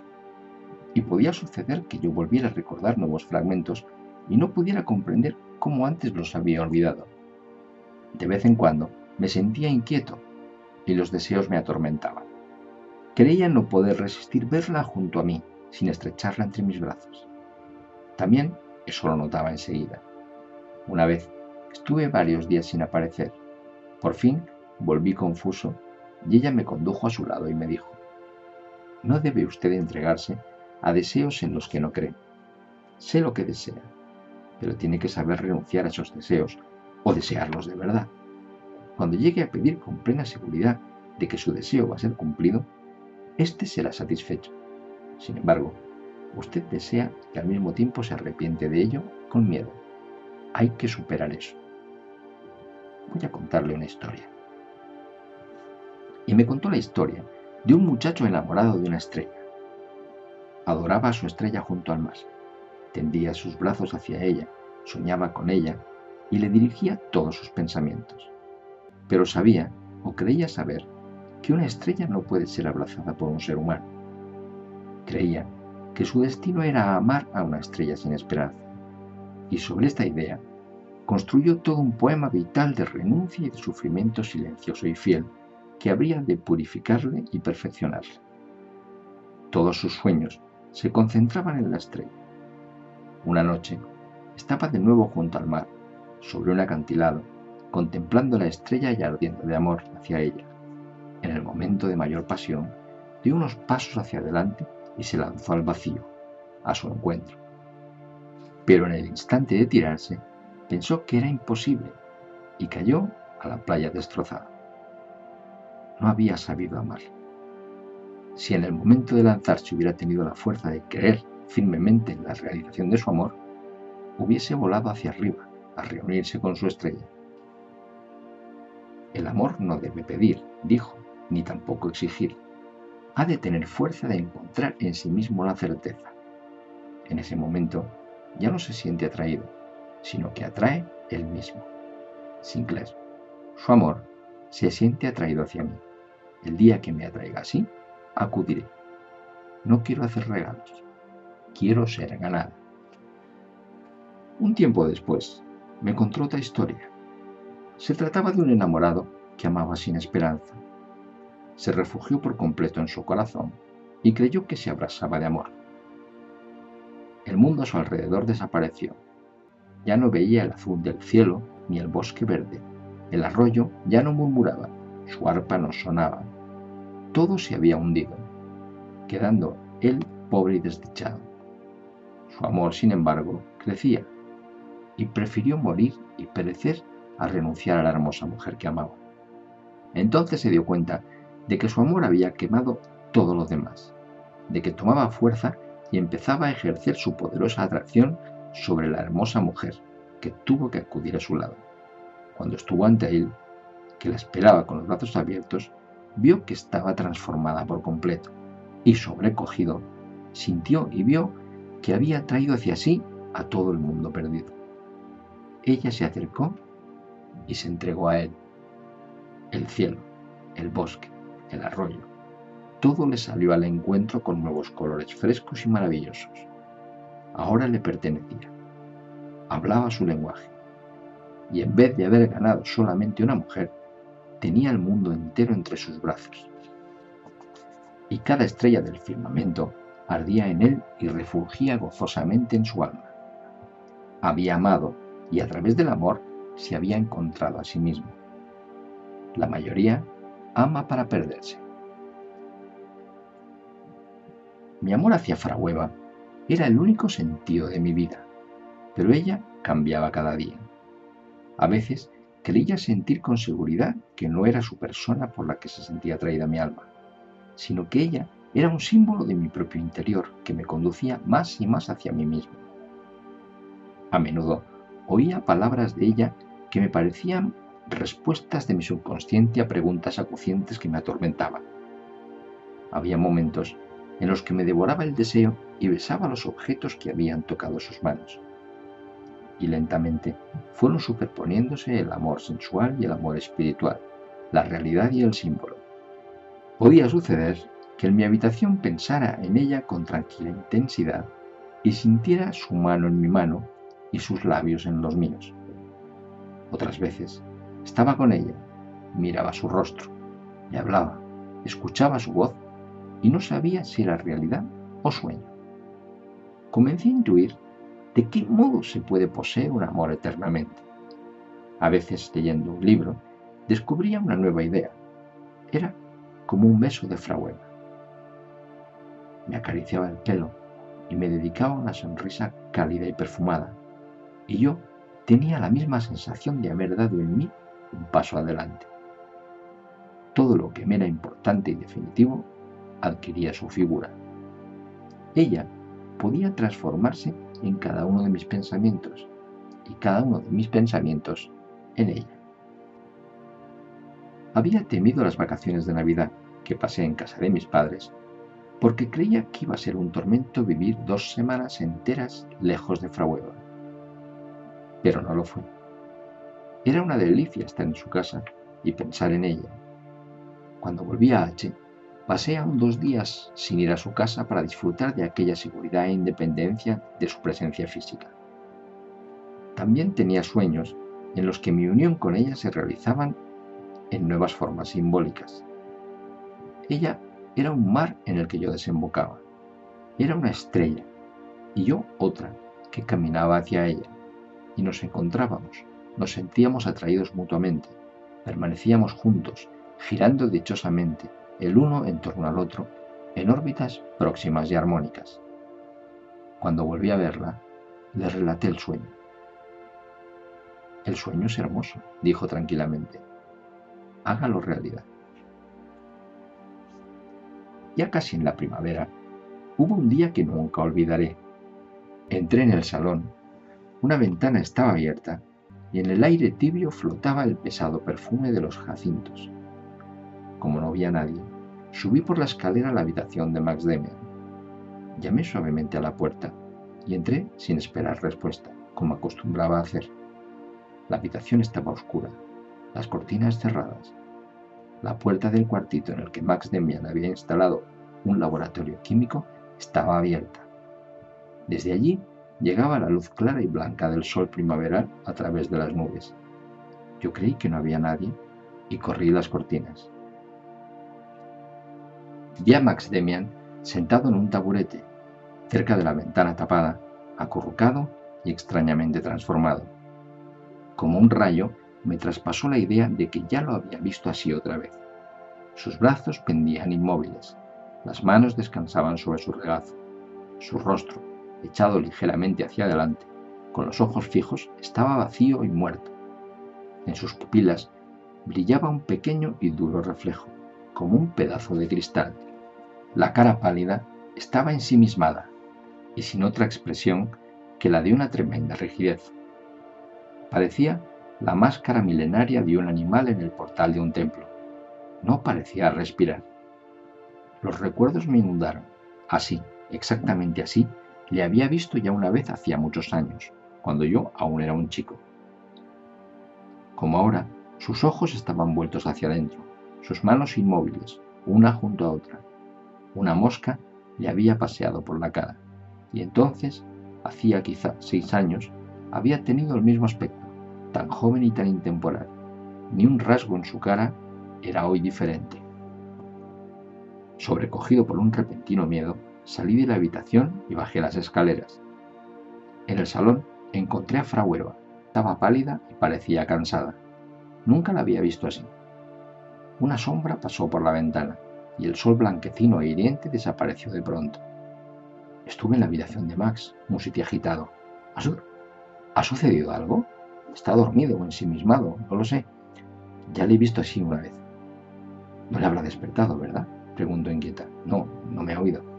Y podía suceder que yo volviera a recordar nuevos fragmentos y no pudiera comprender cómo antes los había olvidado. De vez en cuando me sentía inquieto y los deseos me atormentaban. Creía no poder resistir verla junto a mí sin estrecharla entre mis brazos. También eso lo notaba enseguida. Una vez estuve varios días sin aparecer. Por fin volví confuso y ella me condujo a su lado y me dijo, no debe usted entregarse a deseos en los que no cree. Sé lo que desea, pero tiene que saber renunciar a esos deseos o desearlos de verdad. Cuando llegue a pedir con plena seguridad de que su deseo va a ser cumplido, éste será satisfecho. Sin embargo, usted desea y al mismo tiempo se arrepiente de ello con miedo. Hay que superar eso. Voy a contarle una historia. Y me contó la historia de un muchacho enamorado de una estrella. Adoraba a su estrella junto al mar. Tendía sus brazos hacia ella, soñaba con ella y le dirigía todos sus pensamientos pero sabía o creía saber que una estrella no puede ser abrazada por un ser humano. Creía que su destino era amar a una estrella sin esperanza, y sobre esta idea construyó todo un poema vital de renuncia y de sufrimiento silencioso y fiel que habría de purificarle y perfeccionarle. Todos sus sueños se concentraban en la estrella. Una noche estaba de nuevo junto al mar, sobre un acantilado, contemplando la estrella y ardiendo de amor hacia ella. En el momento de mayor pasión, dio unos pasos hacia adelante y se lanzó al vacío, a su encuentro. Pero en el instante de tirarse, pensó que era imposible y cayó a la playa destrozada. No había sabido amar. Si en el momento de lanzarse hubiera tenido la fuerza de creer firmemente en la realización de su amor, hubiese volado hacia arriba a reunirse con su estrella el amor no debe pedir, dijo, ni tampoco exigir. Ha de tener fuerza de encontrar en sí mismo la certeza. En ese momento ya no se siente atraído, sino que atrae él mismo. Sinclair. Su amor se siente atraído hacia mí. El día que me atraiga así, acudiré. No quiero hacer regalos. Quiero ser ganada. Un tiempo después, me contó otra historia. Se trataba de un enamorado que amaba sin esperanza. Se refugió por completo en su corazón y creyó que se abrasaba de amor. El mundo a su alrededor desapareció. Ya no veía el azul del cielo ni el bosque verde. El arroyo ya no murmuraba, su arpa no sonaba. Todo se había hundido, quedando él pobre y desdichado. Su amor, sin embargo, crecía y prefirió morir y perecer a renunciar a la hermosa mujer que amaba. Entonces se dio cuenta de que su amor había quemado todo lo demás, de que tomaba fuerza y empezaba a ejercer su poderosa atracción sobre la hermosa mujer que tuvo que acudir a su lado. Cuando estuvo ante él, que la esperaba con los brazos abiertos, vio que estaba transformada por completo y sobrecogido, sintió y vio que había traído hacia sí a todo el mundo perdido. Ella se acercó y se entregó a él. El cielo, el bosque, el arroyo, todo le salió al encuentro con nuevos colores frescos y maravillosos. Ahora le pertenecía. Hablaba su lenguaje. Y en vez de haber ganado solamente una mujer, tenía el mundo entero entre sus brazos. Y cada estrella del firmamento ardía en él y refugía gozosamente en su alma. Había amado y a través del amor se había encontrado a sí mismo. La mayoría ama para perderse. Mi amor hacia Frahueva era el único sentido de mi vida, pero ella cambiaba cada día. A veces creía sentir con seguridad que no era su persona por la que se sentía atraída mi alma, sino que ella era un símbolo de mi propio interior que me conducía más y más hacia mí mismo. A menudo oía palabras de ella que me parecían respuestas de mi subconsciente a preguntas acucientes que me atormentaban. Había momentos en los que me devoraba el deseo y besaba los objetos que habían tocado sus manos. Y lentamente fueron superponiéndose el amor sensual y el amor espiritual, la realidad y el símbolo. Podía suceder que en mi habitación pensara en ella con tranquila intensidad y sintiera su mano en mi mano y sus labios en los míos. Otras veces estaba con ella, miraba su rostro, le hablaba, escuchaba su voz y no sabía si era realidad o sueño. Comencé a intuir de qué modo se puede poseer un amor eternamente. A veces, leyendo un libro, descubría una nueva idea. Era como un beso de fraguela. Me acariciaba el pelo y me dedicaba una sonrisa cálida y perfumada, y yo tenía la misma sensación de haber dado en mí un paso adelante. Todo lo que me era importante y definitivo adquiría su figura. Ella podía transformarse en cada uno de mis pensamientos y cada uno de mis pensamientos en ella. Había temido las vacaciones de Navidad que pasé en casa de mis padres porque creía que iba a ser un tormento vivir dos semanas enteras lejos de Frahueva. Pero no lo fue. Era una delicia estar en su casa y pensar en ella. Cuando volví a H, Pasé aún dos días sin ir a su casa para disfrutar de aquella seguridad e independencia de su presencia física. También tenía sueños en los que mi unión con ella se realizaban en nuevas formas simbólicas. Ella era un mar en el que yo desembocaba. Era una estrella y yo otra que caminaba hacia ella. Y nos encontrábamos, nos sentíamos atraídos mutuamente, permanecíamos juntos, girando dichosamente, el uno en torno al otro, en órbitas próximas y armónicas. Cuando volví a verla, le relaté el sueño. El sueño es hermoso, dijo tranquilamente. Hágalo realidad. Ya casi en la primavera, hubo un día que nunca olvidaré. Entré en el salón, una ventana estaba abierta y en el aire tibio flotaba el pesado perfume de los jacintos como no había nadie, Subí por la escalera a la habitación de Max Demian. Llamé suavemente a la puerta y entré sin esperar respuesta, como acostumbraba a hacer. La habitación estaba oscura, las cortinas cerradas. La puerta del cuartito en el que Max Demian había instalado un laboratorio químico estaba abierta. Desde allí llegaba la luz clara y blanca del sol primaveral a través de las nubes. Yo creí que no había nadie y corrí las cortinas. Vi a Max Demian sentado en un taburete, cerca de la ventana tapada, acurrucado y extrañamente transformado. Como un rayo, me traspasó la idea de que ya lo había visto así otra vez. Sus brazos pendían inmóviles, las manos descansaban sobre su regazo, su rostro, echado ligeramente hacia adelante, con los ojos fijos, estaba vacío y muerto. En sus pupilas brillaba un pequeño y duro reflejo, como un pedazo de cristal. La cara pálida estaba ensimismada y sin otra expresión que la de una tremenda rigidez. Parecía la máscara milenaria de un animal en el portal de un templo. No parecía respirar. Los recuerdos me inundaron. Así, exactamente así, le había visto ya una vez hacía muchos años, cuando yo aún era un chico. Como ahora, sus ojos estaban vueltos hacia adentro, sus manos inmóviles, una junto a otra, una mosca le había paseado por la cara, y entonces, hacía quizá seis años, había tenido el mismo aspecto, tan joven y tan intemporal. Ni un rasgo en su cara era hoy diferente. Sobrecogido por un repentino miedo, salí de la habitación y bajé las escaleras. En el salón encontré a Frau Eva. Estaba pálida y parecía cansada. Nunca la había visto así. Una sombra pasó por la ventana y el sol blanquecino e hiriente desapareció de pronto. Estuve en la habitación de Max, sitio agitado. ¿Ha, sucedido algo? ¿Está dormido o ensimismado? No lo sé. Ya le he visto así una vez. No le habrá despertado, ¿verdad? Preguntó inquieta. No, no me ha oído.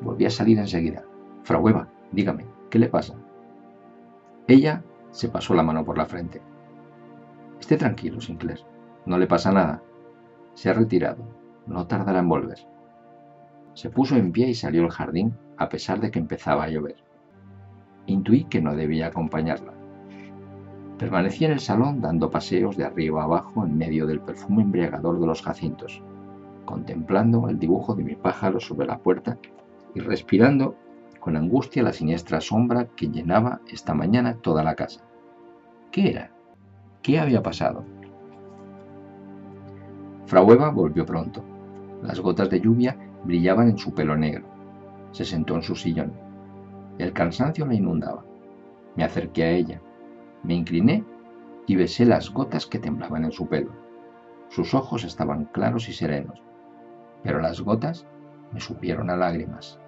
Volví a salir enseguida. Frau Eva, dígame, ¿qué le pasa? Ella se pasó la mano por la frente. Esté tranquilo, Sinclair. No le pasa nada. Se ha retirado. No tardará en volver. Se puso en pie y salió al jardín a pesar de que empezaba a llover. Intuí que no debía acompañarla. Permanecí en el salón dando paseos de arriba a abajo en medio del perfume embriagador de los jacintos, contemplando el dibujo de mi pájaro sobre la puerta y respirando con angustia la siniestra sombra que llenaba esta mañana toda la casa. ¿Qué era? ¿Qué había pasado? Frau Eva volvió pronto. Las gotas de lluvia brillaban en su pelo negro. Se sentó en su sillón. El cansancio la inundaba. Me acerqué a ella. Me incliné y besé las gotas que temblaban en su pelo. Sus ojos estaban claros y serenos, pero las gotas me supieron a lágrimas.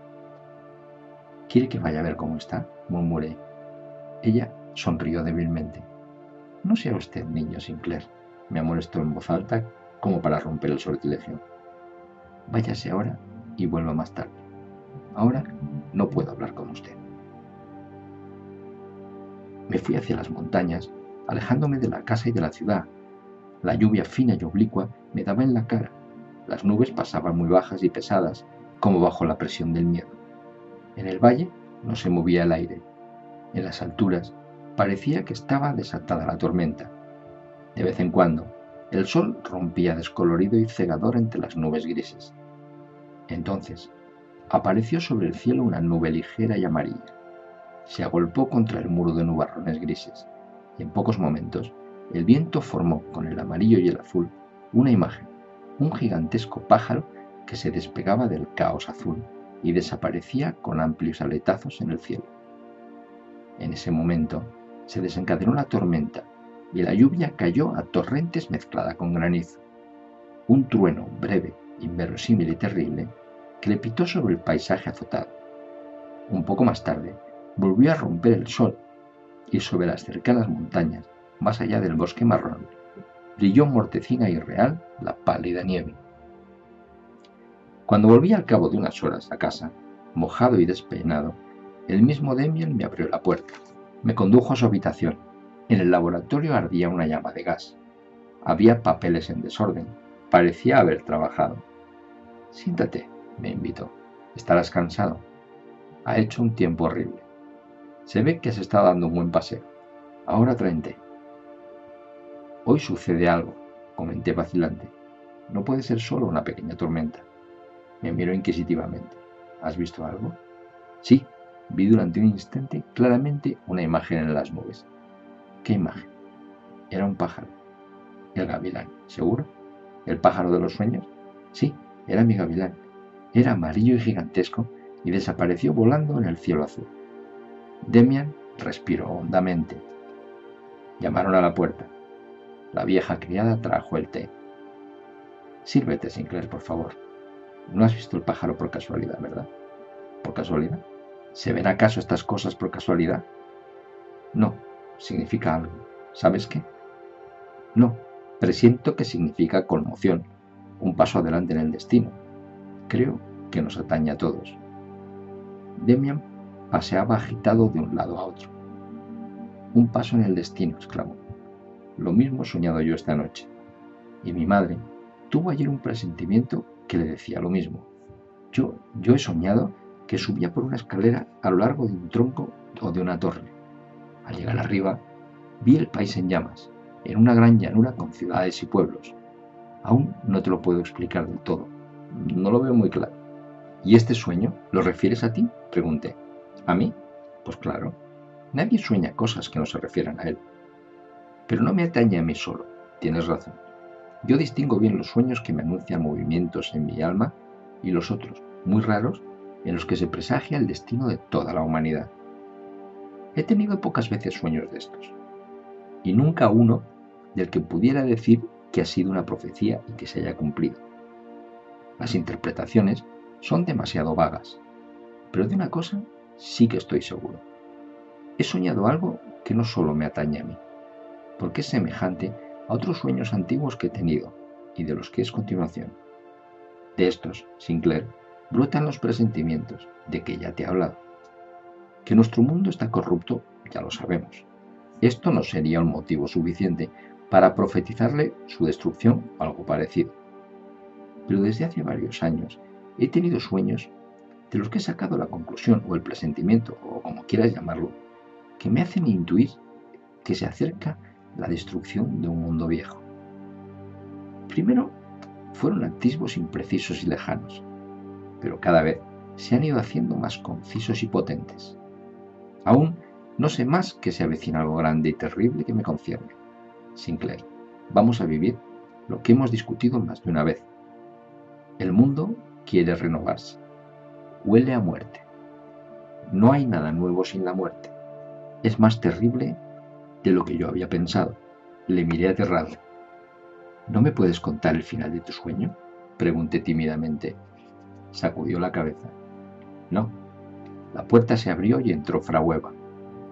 ¿Quiere que vaya a ver cómo está? murmuré. Ella sonrió débilmente. No sea usted niño, Sinclair, me amolestó en voz alta como para romper el sortilegio. Váyase ahora y vuelva más tarde. Ahora no puedo hablar con usted. Me fui hacia las montañas, alejándome de la casa y de la ciudad. La lluvia fina y oblicua me daba en la cara. Las nubes pasaban muy bajas y pesadas, como bajo la presión del miedo. En el valle no se movía el aire. En las alturas parecía que estaba desatada la tormenta. De vez en cuando, el sol rompía descolorido y cegador entre las nubes grises. Entonces, apareció sobre el cielo una nube ligera y amarilla. Se agolpó contra el muro de nubarrones grises, y en pocos momentos el viento formó con el amarillo y el azul una imagen, un gigantesco pájaro que se despegaba del caos azul y desaparecía con amplios aletazos en el cielo. En ese momento, se desencadenó la tormenta y la lluvia cayó a torrentes mezclada con granizo. Un trueno breve, inverosímil y terrible crepitó sobre el paisaje azotado. Un poco más tarde, volvió a romper el sol y sobre las cercanas montañas, más allá del bosque marrón, brilló mortecina y real la pálida nieve. Cuando volví al cabo de unas horas a casa, mojado y despeinado, el mismo Demian me abrió la puerta. Me condujo a su habitación. En el laboratorio ardía una llama de gas. Había papeles en desorden. Parecía haber trabajado. Siéntate, me invitó. Estarás cansado. Ha hecho un tiempo horrible. Se ve que has estado dando un buen paseo. Ahora traente. Hoy sucede algo, comenté vacilante. No puede ser solo una pequeña tormenta. Me miró inquisitivamente. ¿Has visto algo? Sí, vi durante un instante claramente una imagen en las nubes. ¿Qué imagen? Era un pájaro. El gavilán, ¿seguro? ¿El pájaro de los sueños? Sí, era mi gavilán. Era amarillo y gigantesco y desapareció volando en el cielo azul. Demian respiró hondamente. Llamaron a la puerta. La vieja criada trajo el té. Sírvete, Sinclair, por favor. No has visto el pájaro por casualidad, ¿verdad? ¿Por casualidad? ¿Se ven acaso estas cosas por casualidad? No, significa algo. ¿Sabes qué? No, presiento que significa conmoción, un paso adelante en el destino. Creo que nos atañe a todos. Demian paseaba agitado de un lado a otro. Un paso en el destino, exclamó. Lo mismo he soñado yo esta noche. Y mi madre tuvo ayer un presentimiento que le decía lo mismo. Yo, yo he soñado que subía por una escalera a lo largo de un tronco o de una torre. Al llegar arriba, vi el país en llamas, en una gran llanura con ciudades y pueblos. Aún no te lo puedo explicar del todo. No lo veo muy claro. ¿Y este sueño lo refieres a ti? Pregunté. ¿A mí? Pues claro. Nadie sueña cosas que no se refieran a él. Pero no me atañe a mí solo. Tienes razón. Yo distingo bien los sueños que me anuncian movimientos en mi alma y los otros, muy raros, en los que se presagia el destino de toda la humanidad. He tenido pocas veces sueños de estos, y nunca uno del que pudiera decir que ha sido una profecía y que se haya cumplido. Las interpretaciones son demasiado vagas, pero de una cosa sí que estoy seguro. He soñado algo que no solo me atañe a mí, porque es semejante a otros sueños antiguos que he tenido y de los que es continuación. De estos, Sinclair, brotan los presentimientos de que ya te he hablado. Que nuestro mundo está corrupto, ya lo sabemos. Esto no sería un motivo suficiente para profetizarle su destrucción o algo parecido. Pero desde hace varios años he tenido sueños de los que he sacado la conclusión o el presentimiento, o como quieras llamarlo, que me hacen intuir que se acerca la destrucción de un mundo viejo. Primero, fueron atisbos imprecisos y lejanos, pero cada vez se han ido haciendo más concisos y potentes. Aún no sé más que se avecina algo grande y terrible que me concierne. Sinclair, vamos a vivir lo que hemos discutido más de una vez. El mundo quiere renovarse. Huele a muerte. No hay nada nuevo sin la muerte. Es más terrible de lo que yo había pensado. Le miré aterrado. ¿No me puedes contar el final de tu sueño? Pregunté tímidamente. Sacudió la cabeza. No. La puerta se abrió y entró Frahueva.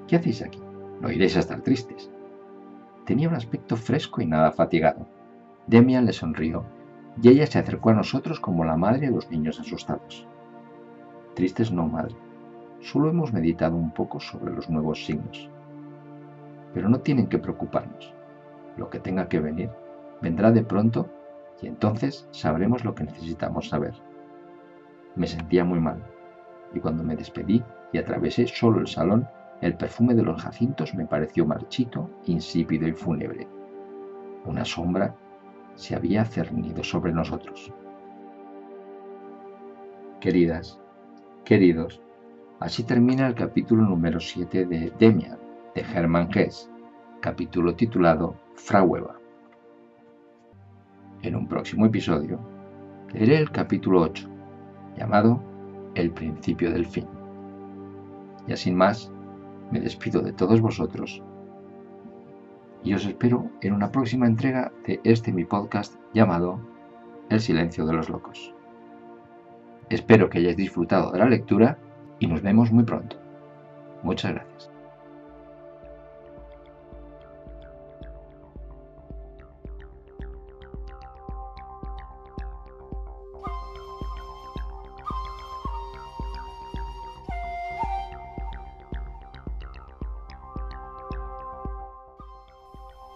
¿Qué hacéis aquí? No iréis a estar tristes. Tenía un aspecto fresco y nada fatigado. Demian le sonrió y ella se acercó a nosotros como la madre a los niños asustados. Tristes no, madre. Solo hemos meditado un poco sobre los nuevos signos. Pero no tienen que preocuparnos. Lo que tenga que venir, vendrá de pronto y entonces sabremos lo que necesitamos saber. Me sentía muy mal, y cuando me despedí y atravesé solo el salón, el perfume de los jacintos me pareció marchito, insípido y fúnebre. Una sombra se había cernido sobre nosotros. Queridas, queridos, así termina el capítulo número 7 de Demian, de Hermann Hesse, capítulo titulado Fraueva. En un próximo episodio leeré el capítulo 8, llamado El principio del fin. Y sin más, me despido de todos vosotros y os espero en una próxima entrega de este mi podcast llamado El silencio de los locos. Espero que hayáis disfrutado de la lectura y nos vemos muy pronto. Muchas gracias.